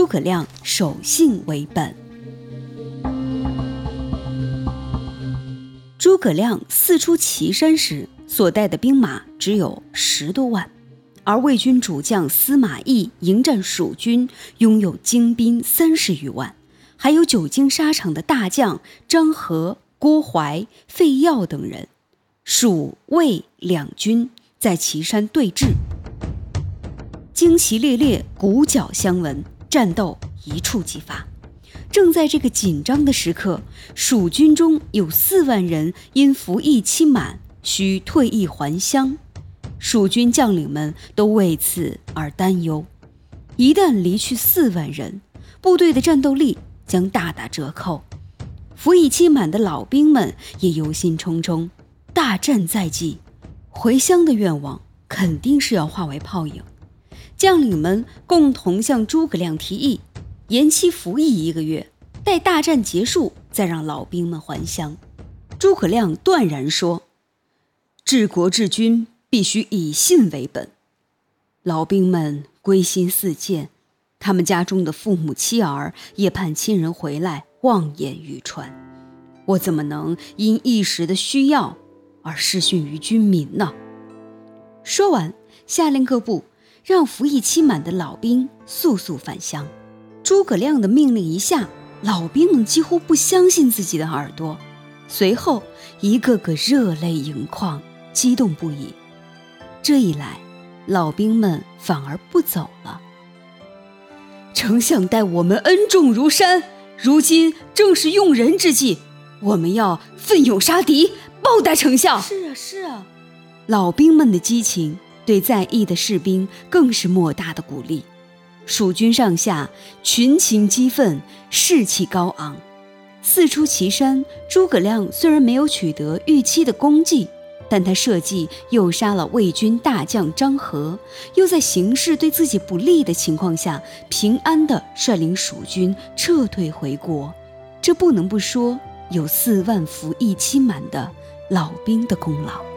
诸葛亮守信为本。诸葛亮四出祁山时，所带的兵马只有十多万，而魏军主将司马懿迎战蜀军，拥有精兵三十余万，还有久经沙场的大将张合、郭淮、费耀等人。蜀魏两军在祁山对峙，旌旗猎猎，鼓角相闻，战斗一触即发。正在这个紧张的时刻，蜀军中有四万人因服役期满，需退役还乡。蜀军将领们都为此而担忧。一旦离去四万人，部队的战斗力将大打折扣。服役期满的老兵们也忧心忡忡。大战在即，回乡的愿望肯定是要化为泡影。将领们共同向诸葛亮提议。延期服役一个月，待大战结束再让老兵们还乡。诸葛亮断然说：“治国治军必须以信为本。”老兵们归心似箭，他们家中的父母妻儿也盼亲人回来，望眼欲穿。我怎么能因一时的需要而失信于军民呢？说完，下令各部让服役期满的老兵速速返乡。诸葛亮的命令一下，老兵们几乎不相信自己的耳朵，随后一个个热泪盈眶，激动不已。这一来，老兵们反而不走了。丞相待我们恩重如山，如今正是用人之际，我们要奋勇杀敌，报答丞相。是啊，是啊，老兵们的激情对在役的士兵更是莫大的鼓励。蜀军上下群情激愤，士气高昂。四出祁山，诸葛亮虽然没有取得预期的功绩，但他设计诱杀了魏军大将张合，又在形势对自己不利的情况下，平安地率领蜀军撤退回国。这不能不说有四万服役期满的老兵的功劳。